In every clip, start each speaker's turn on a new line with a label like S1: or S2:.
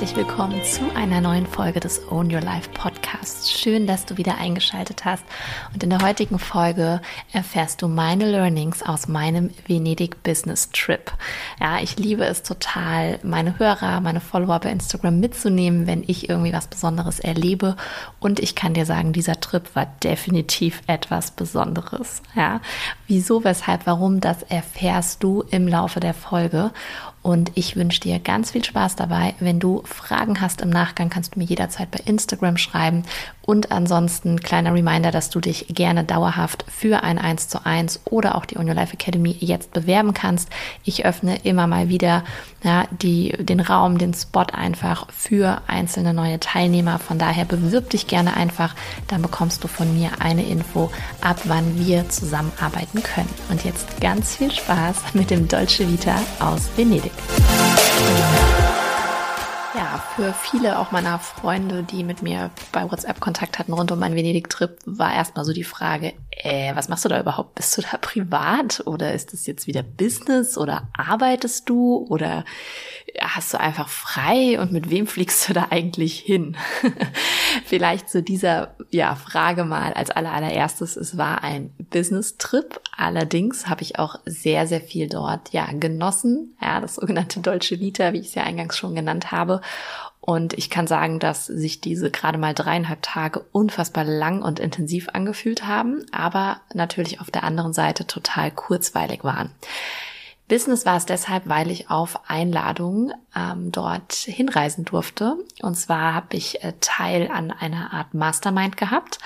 S1: herzlich willkommen zu einer neuen Folge des Own Your Life Podcasts. Schön, dass du wieder eingeschaltet hast. Und in der heutigen Folge erfährst du meine Learnings aus meinem Venedig Business Trip. Ja, ich liebe es total, meine Hörer, meine Follower bei Instagram mitzunehmen, wenn ich irgendwie was Besonderes erlebe. Und ich kann dir sagen, dieser Trip war definitiv etwas Besonderes. Ja, wieso, weshalb, warum, das erfährst du im Laufe der Folge. Und ich wünsche dir ganz viel Spaß dabei. Wenn du Fragen hast im Nachgang, kannst du mir jederzeit bei Instagram schreiben. Und ansonsten kleiner Reminder, dass du dich gerne dauerhaft für ein 1 zu 1 oder auch die On Your Life Academy jetzt bewerben kannst. Ich öffne immer mal wieder ja, die, den Raum, den Spot einfach für einzelne neue Teilnehmer. Von daher bewirb dich gerne einfach. Dann bekommst du von mir eine Info, ab wann wir zusammenarbeiten können. Und jetzt ganz viel Spaß mit dem Dolce Vita aus Venedig. Ja, für viele auch meiner Freunde, die mit mir bei WhatsApp Kontakt hatten rund um meinen Venedig-Trip, war erstmal so die Frage, äh, was machst du da überhaupt? Bist du da privat oder ist das jetzt wieder Business oder arbeitest du oder hast du einfach frei und mit wem fliegst du da eigentlich hin? Vielleicht zu dieser ja, Frage mal als allererstes. Es war ein Business-Trip. Allerdings habe ich auch sehr, sehr viel dort ja genossen. Ja, das sogenannte Dolce Vita, wie ich es ja eingangs schon genannt habe. Und ich kann sagen, dass sich diese gerade mal dreieinhalb Tage unfassbar lang und intensiv angefühlt haben, aber natürlich auf der anderen Seite total kurzweilig waren. Business war es deshalb, weil ich auf Einladung ähm, dort hinreisen durfte. Und zwar habe ich äh, Teil an einer Art Mastermind gehabt.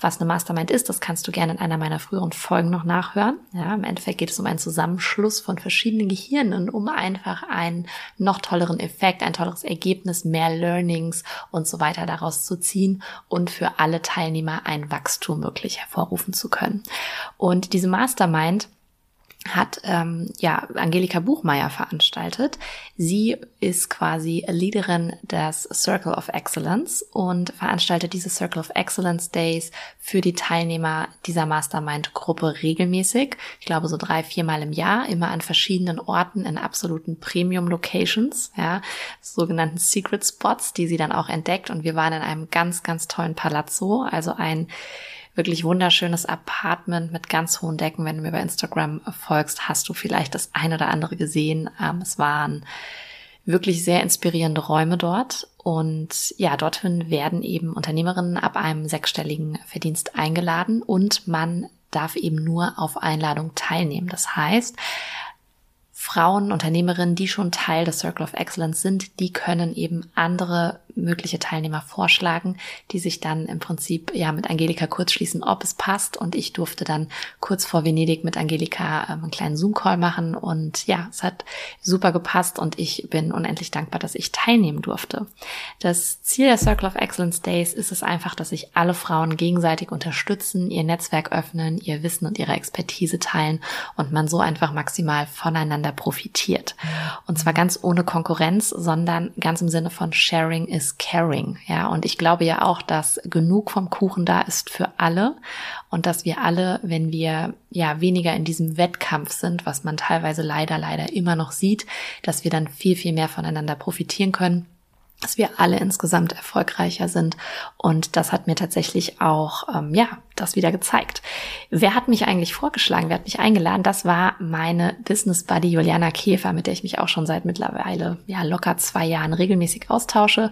S1: Was eine Mastermind ist, das kannst du gerne in einer meiner früheren Folgen noch nachhören. Ja, im Endeffekt geht es um einen Zusammenschluss von verschiedenen Gehirnen, um einfach einen noch tolleren Effekt, ein tolleres Ergebnis, mehr Learnings und so weiter daraus zu ziehen und für alle Teilnehmer ein Wachstum wirklich hervorrufen zu können. Und diese Mastermind hat ähm, ja Angelika Buchmeier veranstaltet. Sie ist quasi Leaderin des Circle of Excellence und veranstaltet diese Circle of Excellence Days für die Teilnehmer dieser Mastermind-Gruppe regelmäßig. Ich glaube so drei, viermal im Jahr, immer an verschiedenen Orten in absoluten Premium-Locations, ja, sogenannten Secret Spots, die sie dann auch entdeckt. Und wir waren in einem ganz, ganz tollen Palazzo, also ein wirklich wunderschönes Apartment mit ganz hohen Decken. Wenn du mir bei Instagram folgst, hast du vielleicht das ein oder andere gesehen. Ähm, es waren wirklich sehr inspirierende Räume dort. Und ja, dorthin werden eben Unternehmerinnen ab einem sechsstelligen Verdienst eingeladen und man darf eben nur auf Einladung teilnehmen. Das heißt, Frauen, Unternehmerinnen, die schon Teil des Circle of Excellence sind, die können eben andere mögliche Teilnehmer vorschlagen, die sich dann im Prinzip ja mit Angelika kurz schließen, ob es passt. Und ich durfte dann kurz vor Venedig mit Angelika ähm, einen kleinen Zoom-Call machen. Und ja, es hat super gepasst und ich bin unendlich dankbar, dass ich teilnehmen durfte. Das Ziel der Circle of Excellence Days ist es einfach, dass sich alle Frauen gegenseitig unterstützen, ihr Netzwerk öffnen, ihr Wissen und ihre Expertise teilen und man so einfach maximal voneinander profitiert. Und zwar ganz ohne Konkurrenz, sondern ganz im Sinne von Sharing is is caring. Ja, und ich glaube ja auch, dass genug vom Kuchen da ist für alle und dass wir alle, wenn wir ja weniger in diesem Wettkampf sind, was man teilweise leider, leider immer noch sieht, dass wir dann viel, viel mehr voneinander profitieren können dass wir alle insgesamt erfolgreicher sind. Und das hat mir tatsächlich auch, ähm, ja, das wieder gezeigt. Wer hat mich eigentlich vorgeschlagen? Wer hat mich eingeladen? Das war meine Business Buddy Juliana Käfer, mit der ich mich auch schon seit mittlerweile, ja, locker zwei Jahren regelmäßig austausche.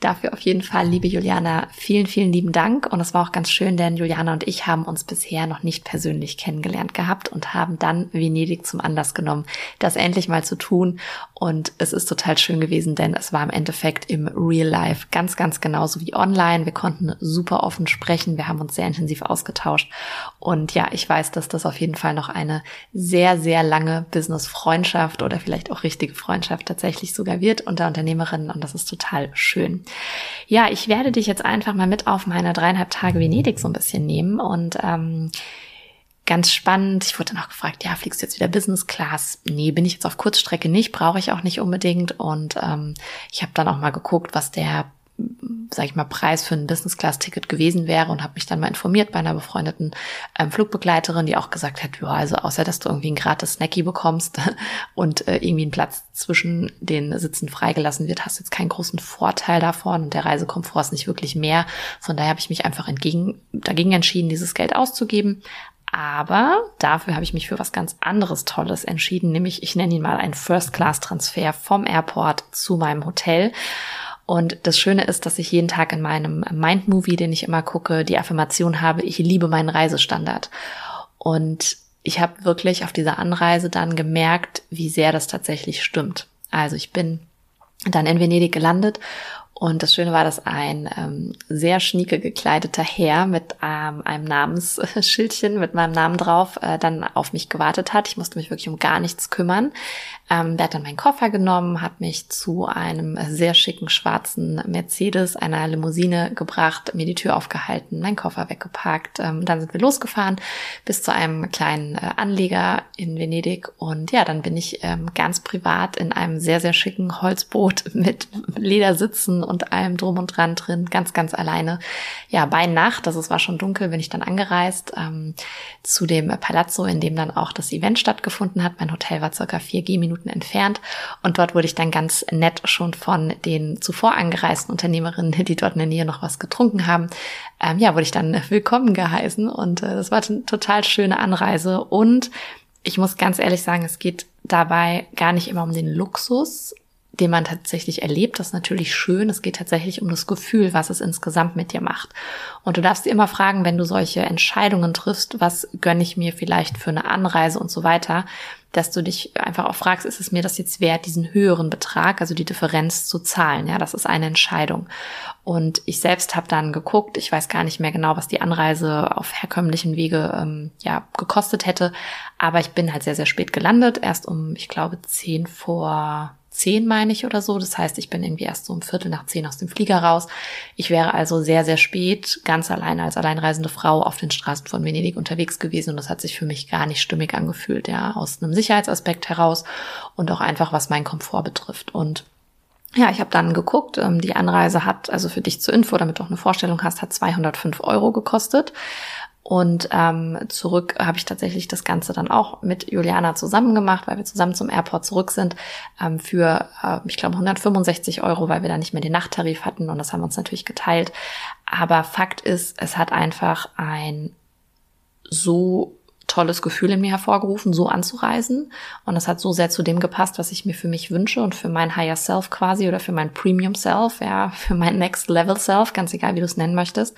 S1: Dafür auf jeden Fall, liebe Juliana, vielen, vielen lieben Dank. Und es war auch ganz schön, denn Juliana und ich haben uns bisher noch nicht persönlich kennengelernt gehabt und haben dann Venedig zum Anlass genommen, das endlich mal zu tun. Und es ist total schön gewesen, denn es war im Endeffekt im Real Life ganz, ganz genauso wie online. Wir konnten super offen sprechen. Wir haben uns sehr intensiv ausgetauscht. Und ja, ich weiß, dass das auf jeden Fall noch eine sehr, sehr lange Business-Freundschaft oder vielleicht auch richtige Freundschaft tatsächlich sogar wird unter Unternehmerinnen. Und das ist total schön. Ja, ich werde dich jetzt einfach mal mit auf meine dreieinhalb Tage Venedig so ein bisschen nehmen und ähm, ganz spannend. Ich wurde dann auch gefragt, ja, fliegst du jetzt wieder Business Class? Nee, bin ich jetzt auf Kurzstrecke nicht, brauche ich auch nicht unbedingt. Und ähm, ich habe dann auch mal geguckt, was der sag ich mal, Preis für ein Business-Class-Ticket gewesen wäre und habe mich dann mal informiert bei einer befreundeten ähm, Flugbegleiterin, die auch gesagt hat, ja, also außer dass du irgendwie ein gratis Snacky bekommst und äh, irgendwie ein Platz zwischen den Sitzen freigelassen wird, hast du jetzt keinen großen Vorteil davon und der Reisekomfort ist nicht wirklich mehr. Von daher habe ich mich einfach entgegen, dagegen entschieden, dieses Geld auszugeben. Aber dafür habe ich mich für was ganz anderes Tolles entschieden, nämlich ich nenne ihn mal einen First-Class-Transfer vom Airport zu meinem Hotel. Und das Schöne ist, dass ich jeden Tag in meinem Mind-Movie, den ich immer gucke, die Affirmation habe, ich liebe meinen Reisestandard. Und ich habe wirklich auf dieser Anreise dann gemerkt, wie sehr das tatsächlich stimmt. Also ich bin dann in Venedig gelandet und das Schöne war, dass ein ähm, sehr schnieke gekleideter Herr mit ähm, einem Namensschildchen mit meinem Namen drauf äh, dann auf mich gewartet hat. Ich musste mich wirklich um gar nichts kümmern. Ähm, der hat dann meinen Koffer genommen, hat mich zu einem sehr schicken schwarzen Mercedes, einer Limousine gebracht, mir die Tür aufgehalten, meinen Koffer weggepackt. Ähm, dann sind wir losgefahren bis zu einem kleinen äh, Anleger in Venedig. Und ja, dann bin ich ähm, ganz privat in einem sehr, sehr schicken Holzboot mit Ledersitzen und allem drum und dran drin, ganz, ganz alleine. Ja, bei Nacht, also es war schon dunkel, bin ich dann angereist ähm, zu dem Palazzo, in dem dann auch das Event stattgefunden hat. Mein Hotel war circa vier Gehminuten entfernt und dort wurde ich dann ganz nett schon von den zuvor angereisten Unternehmerinnen, die dort in der Nähe noch was getrunken haben, ähm, ja, wurde ich dann willkommen geheißen und äh, das war eine total schöne Anreise und ich muss ganz ehrlich sagen, es geht dabei gar nicht immer um den Luxus, den man tatsächlich erlebt, das ist natürlich schön. Es geht tatsächlich um das Gefühl, was es insgesamt mit dir macht. Und du darfst dir immer fragen, wenn du solche Entscheidungen triffst, was gönne ich mir vielleicht für eine Anreise und so weiter, dass du dich einfach auch fragst, ist es mir das jetzt wert, diesen höheren Betrag, also die Differenz zu zahlen? Ja, das ist eine Entscheidung. Und ich selbst habe dann geguckt, ich weiß gar nicht mehr genau, was die Anreise auf herkömmlichen Wege ähm, ja gekostet hätte, aber ich bin halt sehr, sehr spät gelandet, erst um, ich glaube, zehn vor zehn, meine ich, oder so. Das heißt, ich bin irgendwie erst so um Viertel nach zehn aus dem Flieger raus. Ich wäre also sehr, sehr spät ganz alleine als alleinreisende Frau auf den Straßen von Venedig unterwegs gewesen und das hat sich für mich gar nicht stimmig angefühlt, ja, aus einem Sicherheitsaspekt heraus und auch einfach, was meinen Komfort betrifft. Und ja, ich habe dann geguckt, ähm, die Anreise hat, also für dich zur Info, damit du auch eine Vorstellung hast, hat 205 Euro gekostet. Und ähm, zurück habe ich tatsächlich das Ganze dann auch mit Juliana zusammen gemacht, weil wir zusammen zum Airport zurück sind, ähm, für, äh, ich glaube, 165 Euro, weil wir da nicht mehr den Nachttarif hatten und das haben wir uns natürlich geteilt. Aber Fakt ist, es hat einfach ein so tolles Gefühl in mir hervorgerufen, so anzureisen. Und es hat so sehr zu dem gepasst, was ich mir für mich wünsche und für mein Higher Self quasi oder für mein Premium Self, ja, für mein Next Level Self, ganz egal, wie du es nennen möchtest.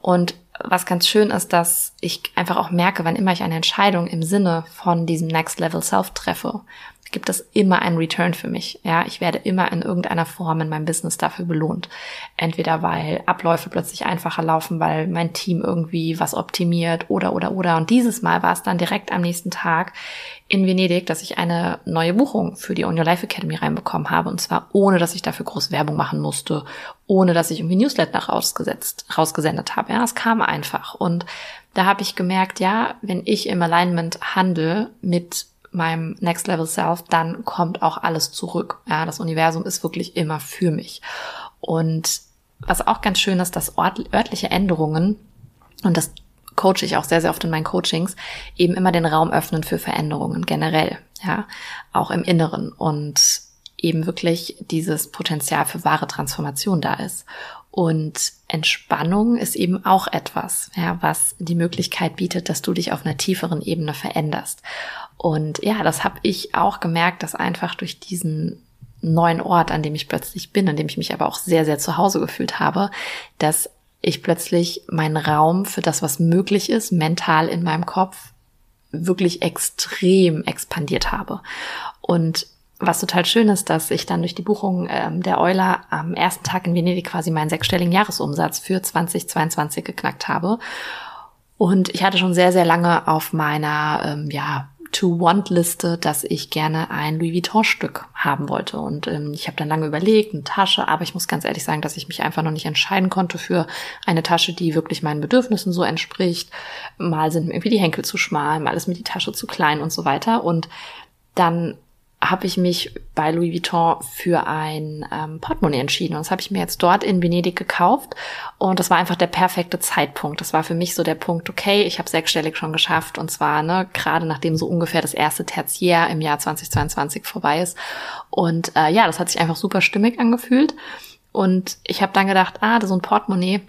S1: Und was ganz schön ist, dass ich einfach auch merke, wann immer ich eine Entscheidung im Sinne von diesem Next Level Self treffe, gibt es immer einen Return für mich. Ja, ich werde immer in irgendeiner Form in meinem Business dafür belohnt. Entweder weil Abläufe plötzlich einfacher laufen, weil mein Team irgendwie was optimiert oder, oder, oder. Und dieses Mal war es dann direkt am nächsten Tag in Venedig, dass ich eine neue Buchung für die On Your Life Academy reinbekommen habe. Und zwar ohne, dass ich dafür groß Werbung machen musste, ohne dass ich irgendwie Newsletter rausgesetzt, rausgesendet habe. Ja, es kam einfach. Und da habe ich gemerkt, ja, wenn ich im Alignment handle mit meinem Next Level Self, dann kommt auch alles zurück. Ja, das Universum ist wirklich immer für mich. Und was auch ganz schön ist, dass örtliche Änderungen, und das coache ich auch sehr, sehr oft in meinen Coachings, eben immer den Raum öffnen für Veränderungen generell, ja, auch im Inneren und eben wirklich dieses Potenzial für wahre Transformation da ist. Und Entspannung ist eben auch etwas, ja, was die Möglichkeit bietet, dass du dich auf einer tieferen Ebene veränderst. Und ja, das habe ich auch gemerkt, dass einfach durch diesen neuen Ort, an dem ich plötzlich bin, an dem ich mich aber auch sehr, sehr zu Hause gefühlt habe, dass ich plötzlich meinen Raum für das, was möglich ist, mental in meinem Kopf, wirklich extrem expandiert habe. Und was total schön ist, dass ich dann durch die Buchung ähm, der Euler am ersten Tag in Venedig quasi meinen sechsstelligen Jahresumsatz für 2022 geknackt habe. Und ich hatte schon sehr, sehr lange auf meiner, ähm, ja, To-Want-Liste, dass ich gerne ein Louis Vuitton-Stück haben wollte. Und ähm, ich habe dann lange überlegt, eine Tasche, aber ich muss ganz ehrlich sagen, dass ich mich einfach noch nicht entscheiden konnte für eine Tasche, die wirklich meinen Bedürfnissen so entspricht. Mal sind mir irgendwie die Henkel zu schmal, mal ist mir die Tasche zu klein und so weiter. Und dann habe ich mich bei Louis Vuitton für ein ähm, Portemonnaie entschieden. Und das habe ich mir jetzt dort in Venedig gekauft. Und das war einfach der perfekte Zeitpunkt. Das war für mich so der Punkt, okay, ich habe sechsstellig schon geschafft. Und zwar ne, gerade nachdem so ungefähr das erste Tertiär im Jahr 2022 vorbei ist. Und äh, ja, das hat sich einfach super stimmig angefühlt. Und ich habe dann gedacht, ah, so ein Portemonnaie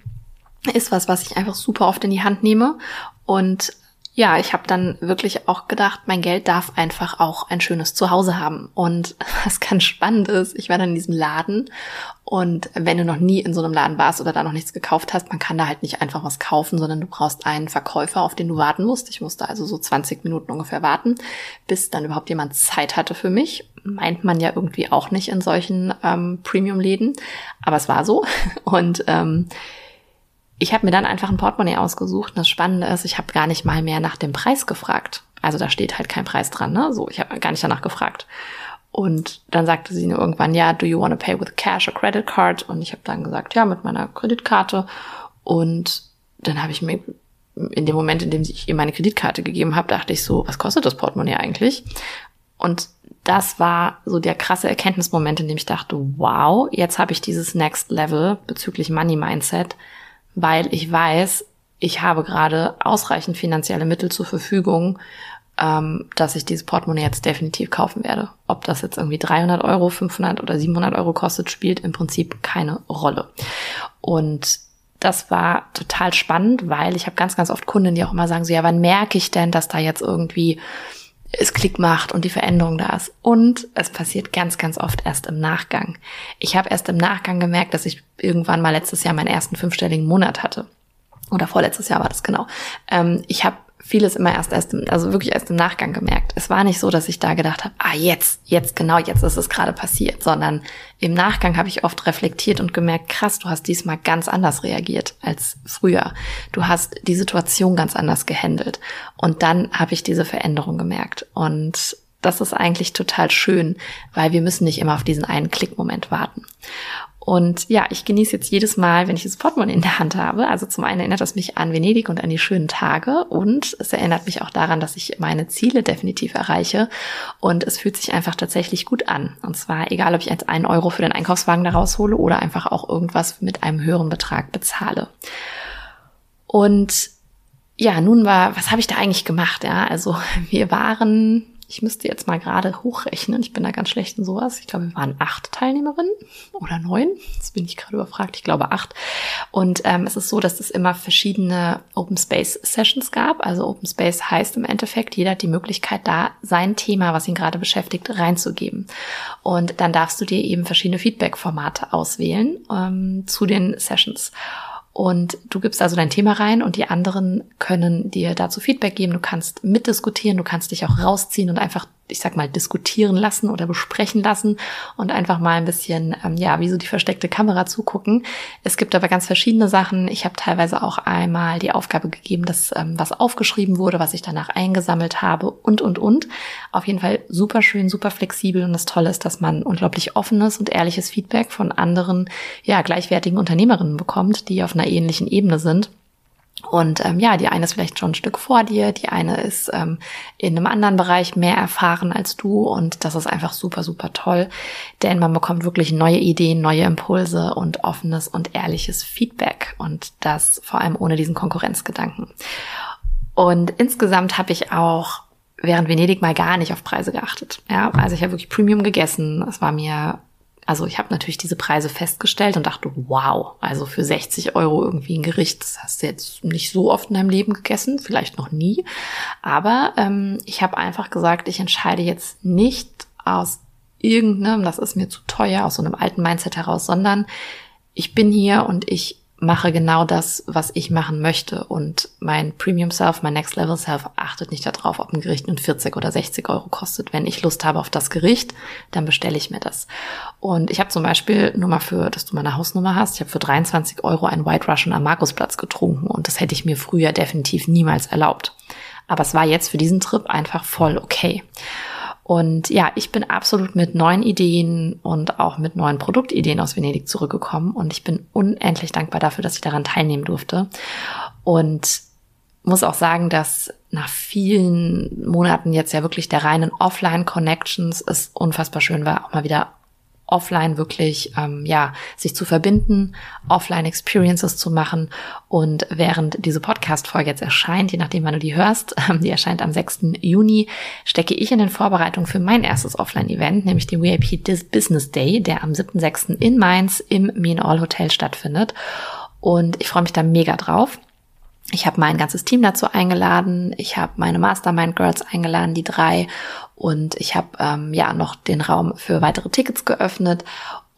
S1: ist was, was ich einfach super oft in die Hand nehme. Und ja, ich habe dann wirklich auch gedacht, mein Geld darf einfach auch ein schönes Zuhause haben. Und was ganz spannend ist, ich war dann in diesem Laden und wenn du noch nie in so einem Laden warst oder da noch nichts gekauft hast, man kann da halt nicht einfach was kaufen, sondern du brauchst einen Verkäufer, auf den du warten musst. Ich musste also so 20 Minuten ungefähr warten, bis dann überhaupt jemand Zeit hatte für mich. Meint man ja irgendwie auch nicht in solchen ähm, Premium-Läden, aber es war so. Und ähm, ich habe mir dann einfach ein Portemonnaie ausgesucht. Und das Spannende ist, ich habe gar nicht mal mehr nach dem Preis gefragt. Also da steht halt kein Preis dran, ne? So, ich habe gar nicht danach gefragt. Und dann sagte sie nur irgendwann, ja, do you want to pay with cash or credit card? Und ich habe dann gesagt, ja, mit meiner Kreditkarte. Und dann habe ich mir in dem Moment, in dem ich ihr meine Kreditkarte gegeben habe, dachte ich so, was kostet das Portemonnaie eigentlich? Und das war so der krasse Erkenntnismoment, in dem ich dachte, wow, jetzt habe ich dieses Next Level bezüglich Money Mindset weil ich weiß, ich habe gerade ausreichend finanzielle Mittel zur Verfügung, ähm, dass ich dieses Portemonnaie jetzt definitiv kaufen werde. Ob das jetzt irgendwie 300 Euro, 500 oder 700 Euro kostet, spielt im Prinzip keine Rolle. Und das war total spannend, weil ich habe ganz, ganz oft Kunden, die auch immer sagen, so ja, wann merke ich denn, dass da jetzt irgendwie es Klick macht und die Veränderung da ist. Und es passiert ganz, ganz oft erst im Nachgang. Ich habe erst im Nachgang gemerkt, dass ich irgendwann mal letztes Jahr meinen ersten fünfstelligen Monat hatte. Oder vorletztes Jahr war das genau. Ähm, ich habe vieles immer erst erst im, also wirklich erst im Nachgang gemerkt. Es war nicht so, dass ich da gedacht habe, ah jetzt, jetzt genau, jetzt ist es gerade passiert, sondern im Nachgang habe ich oft reflektiert und gemerkt, krass, du hast diesmal ganz anders reagiert als früher. Du hast die Situation ganz anders gehandelt und dann habe ich diese Veränderung gemerkt und das ist eigentlich total schön, weil wir müssen nicht immer auf diesen einen Klickmoment warten. Und ja, ich genieße jetzt jedes Mal, wenn ich das Portemonnaie in der Hand habe. Also zum einen erinnert es mich an Venedig und an die schönen Tage und es erinnert mich auch daran, dass ich meine Ziele definitiv erreiche und es fühlt sich einfach tatsächlich gut an. Und zwar egal, ob ich jetzt einen Euro für den Einkaufswagen da raushole oder einfach auch irgendwas mit einem höheren Betrag bezahle. Und ja, nun war, was habe ich da eigentlich gemacht? Ja, also wir waren ich müsste jetzt mal gerade hochrechnen. Ich bin da ganz schlecht in sowas. Ich glaube, wir waren acht Teilnehmerinnen oder neun. Jetzt bin ich gerade überfragt. Ich glaube acht. Und ähm, es ist so, dass es immer verschiedene Open Space Sessions gab. Also Open Space heißt im Endeffekt, jeder hat die Möglichkeit, da sein Thema, was ihn gerade beschäftigt, reinzugeben. Und dann darfst du dir eben verschiedene Feedback-Formate auswählen ähm, zu den Sessions. Und du gibst also dein Thema rein und die anderen können dir dazu Feedback geben. Du kannst mitdiskutieren, du kannst dich auch rausziehen und einfach ich sag mal, diskutieren lassen oder besprechen lassen und einfach mal ein bisschen, ähm, ja, wie so die versteckte Kamera zugucken. Es gibt aber ganz verschiedene Sachen. Ich habe teilweise auch einmal die Aufgabe gegeben, dass ähm, was aufgeschrieben wurde, was ich danach eingesammelt habe und, und, und. Auf jeden Fall super schön, super flexibel und das Tolle ist, dass man unglaublich offenes und ehrliches Feedback von anderen, ja, gleichwertigen Unternehmerinnen bekommt, die auf einer ähnlichen Ebene sind. Und ähm, ja, die eine ist vielleicht schon ein Stück vor dir, die eine ist ähm, in einem anderen Bereich mehr erfahren als du und das ist einfach super, super toll, denn man bekommt wirklich neue Ideen, neue Impulse und offenes und ehrliches Feedback und das vor allem ohne diesen Konkurrenzgedanken. Und insgesamt habe ich auch während Venedig mal gar nicht auf Preise geachtet. Ja, also ich habe wirklich Premium gegessen. Es war mir also ich habe natürlich diese Preise festgestellt und dachte, wow, also für 60 Euro irgendwie ein Gericht, das hast du jetzt nicht so oft in deinem Leben gegessen, vielleicht noch nie. Aber ähm, ich habe einfach gesagt, ich entscheide jetzt nicht aus irgendeinem, das ist mir zu teuer, aus so einem alten Mindset heraus, sondern ich bin hier und ich mache genau das, was ich machen möchte. Und mein Premium Self, mein Next Level Self achtet nicht darauf, ob ein Gericht nun 40 oder 60 Euro kostet. Wenn ich Lust habe auf das Gericht, dann bestelle ich mir das. Und ich habe zum Beispiel, nur mal für, dass du meine Hausnummer hast, ich habe für 23 Euro ein White Russian am Markusplatz getrunken und das hätte ich mir früher definitiv niemals erlaubt. Aber es war jetzt für diesen Trip einfach voll okay. Und ja, ich bin absolut mit neuen Ideen und auch mit neuen Produktideen aus Venedig zurückgekommen und ich bin unendlich dankbar dafür, dass ich daran teilnehmen durfte. Und muss auch sagen, dass nach vielen Monaten jetzt ja wirklich der reinen Offline-Connections es unfassbar schön war, auch mal wieder offline wirklich ähm, ja sich zu verbinden, offline Experiences zu machen und während diese Podcast Folge jetzt erscheint, je nachdem wann du die hörst, ähm, die erscheint am 6. Juni, stecke ich in den Vorbereitungen für mein erstes Offline Event, nämlich den VIP Business Day, der am 7.6. in Mainz im Mean All Hotel stattfindet und ich freue mich da mega drauf. Ich habe mein ganzes Team dazu eingeladen. Ich habe meine Mastermind Girls eingeladen, die drei. Und ich habe ähm, ja noch den Raum für weitere Tickets geöffnet.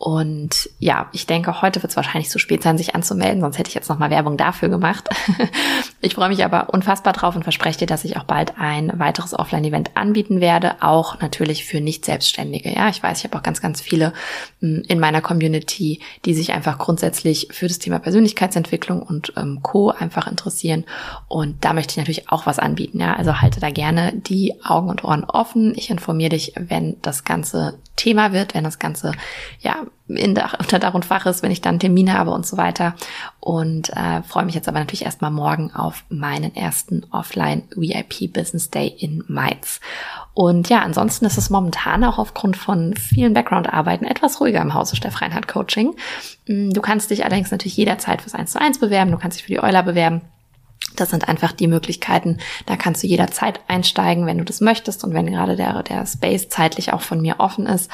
S1: Und ja, ich denke, heute wird es wahrscheinlich zu spät sein, sich anzumelden, sonst hätte ich jetzt nochmal Werbung dafür gemacht. ich freue mich aber unfassbar drauf und verspreche dir, dass ich auch bald ein weiteres Offline-Event anbieten werde, auch natürlich für Nicht-Selbstständige. Ja, ich weiß, ich habe auch ganz, ganz viele hm, in meiner Community, die sich einfach grundsätzlich für das Thema Persönlichkeitsentwicklung und ähm, Co. einfach interessieren. Und da möchte ich natürlich auch was anbieten. Ja, also halte da gerne die Augen und Ohren offen. Ich informiere dich, wenn das Ganze Thema wird, wenn das Ganze ja in der, unter Dach und Fach ist, wenn ich dann Termine habe und so weiter. Und äh, freue mich jetzt aber natürlich erstmal morgen auf meinen ersten Offline VIP Business Day in Mainz. Und ja, ansonsten ist es momentan auch aufgrund von vielen Background-Arbeiten etwas ruhiger im Hause Steff Reinhardt Coaching. Mm, du kannst dich allerdings natürlich jederzeit fürs 1 zu 1 bewerben, du kannst dich für die Euler bewerben. Das sind einfach die Möglichkeiten. Da kannst du jederzeit einsteigen, wenn du das möchtest und wenn gerade der, der Space zeitlich auch von mir offen ist.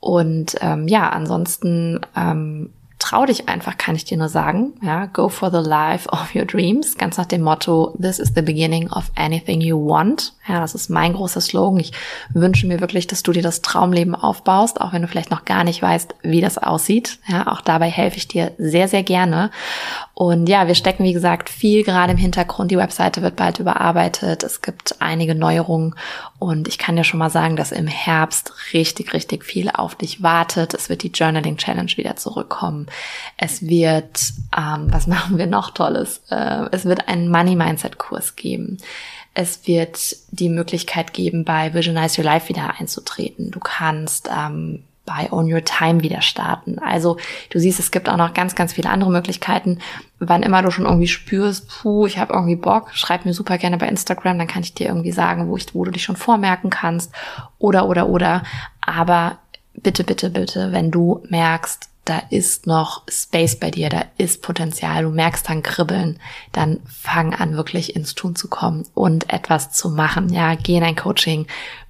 S1: Und ähm, ja, ansonsten ähm, trau dich einfach, kann ich dir nur sagen. Ja, go for the life of your dreams. Ganz nach dem Motto, this is the beginning of anything you want. Ja, das ist mein großer Slogan. Ich wünsche mir wirklich, dass du dir das Traumleben aufbaust, auch wenn du vielleicht noch gar nicht weißt, wie das aussieht. Ja, auch dabei helfe ich dir sehr, sehr gerne. Und ja, wir stecken, wie gesagt, viel gerade im Hintergrund. Die Webseite wird bald überarbeitet. Es gibt einige Neuerungen. Und ich kann dir schon mal sagen, dass im Herbst richtig, richtig viel auf dich wartet. Es wird die Journaling Challenge wieder zurückkommen. Es wird, ähm, was machen wir noch Tolles? Äh, es wird einen Money Mindset Kurs geben. Es wird die Möglichkeit geben, bei Visualize Your Life wieder einzutreten. Du kannst ähm, bei Own Your Time wieder starten. Also du siehst, es gibt auch noch ganz, ganz viele andere Möglichkeiten. Wann immer du schon irgendwie spürst, puh, ich habe irgendwie Bock, schreib mir super gerne bei Instagram, dann kann ich dir irgendwie sagen, wo, ich, wo du dich schon vormerken kannst. Oder, oder, oder. Aber bitte, bitte, bitte, wenn du merkst, da ist noch Space bei dir, da ist Potenzial, du merkst dann Kribbeln, dann fang an, wirklich ins Tun zu kommen und etwas zu machen. Ja, geh in ein Coaching,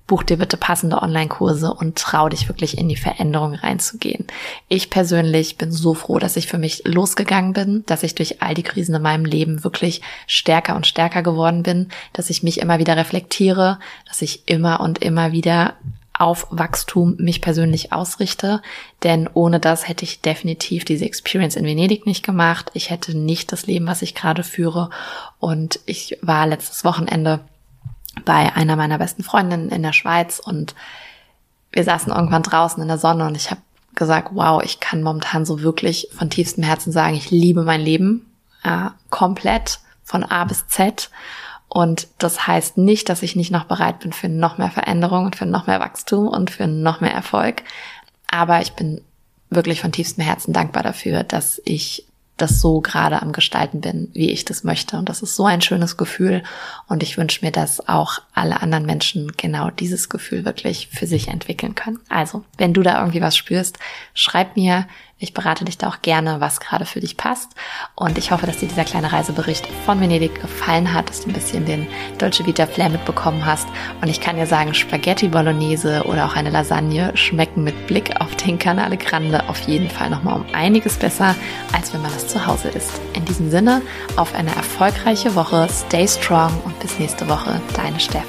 S1: buch dir bitte passende Online-Kurse und trau dich wirklich in die Veränderung reinzugehen. Ich persönlich bin so froh, dass ich für mich losgegangen bin, dass ich durch all die Krisen in meinem Leben wirklich stärker und stärker geworden bin, dass ich mich immer wieder reflektiere, dass ich immer und immer wieder auf Wachstum mich persönlich ausrichte, denn ohne das hätte ich definitiv diese Experience in Venedig nicht gemacht. Ich hätte nicht das Leben, was ich gerade führe und ich war letztes Wochenende bei einer meiner besten Freundinnen in der Schweiz und wir saßen irgendwann draußen in der Sonne und ich habe gesagt, wow, ich kann momentan so wirklich von tiefstem Herzen sagen, ich liebe mein Leben äh, komplett von A bis Z. Und das heißt nicht, dass ich nicht noch bereit bin für noch mehr Veränderung und für noch mehr Wachstum und für noch mehr Erfolg. Aber ich bin wirklich von tiefstem Herzen dankbar dafür, dass ich das so gerade am Gestalten bin, wie ich das möchte. Und das ist so ein schönes Gefühl. Und ich wünsche mir, dass auch alle anderen Menschen genau dieses Gefühl wirklich für sich entwickeln können. Also, wenn du da irgendwie was spürst, schreib mir, ich berate dich da auch gerne, was gerade für dich passt. Und ich hoffe, dass dir dieser kleine Reisebericht von Venedig gefallen hat, dass du ein bisschen den Dolce Vita Flair mitbekommen hast. Und ich kann dir sagen, Spaghetti Bolognese oder auch eine Lasagne schmecken mit Blick auf den Canale Grande auf jeden Fall nochmal um einiges besser, als wenn man das zu Hause isst. In diesem Sinne, auf eine erfolgreiche Woche, stay strong und bis nächste Woche, deine Steff.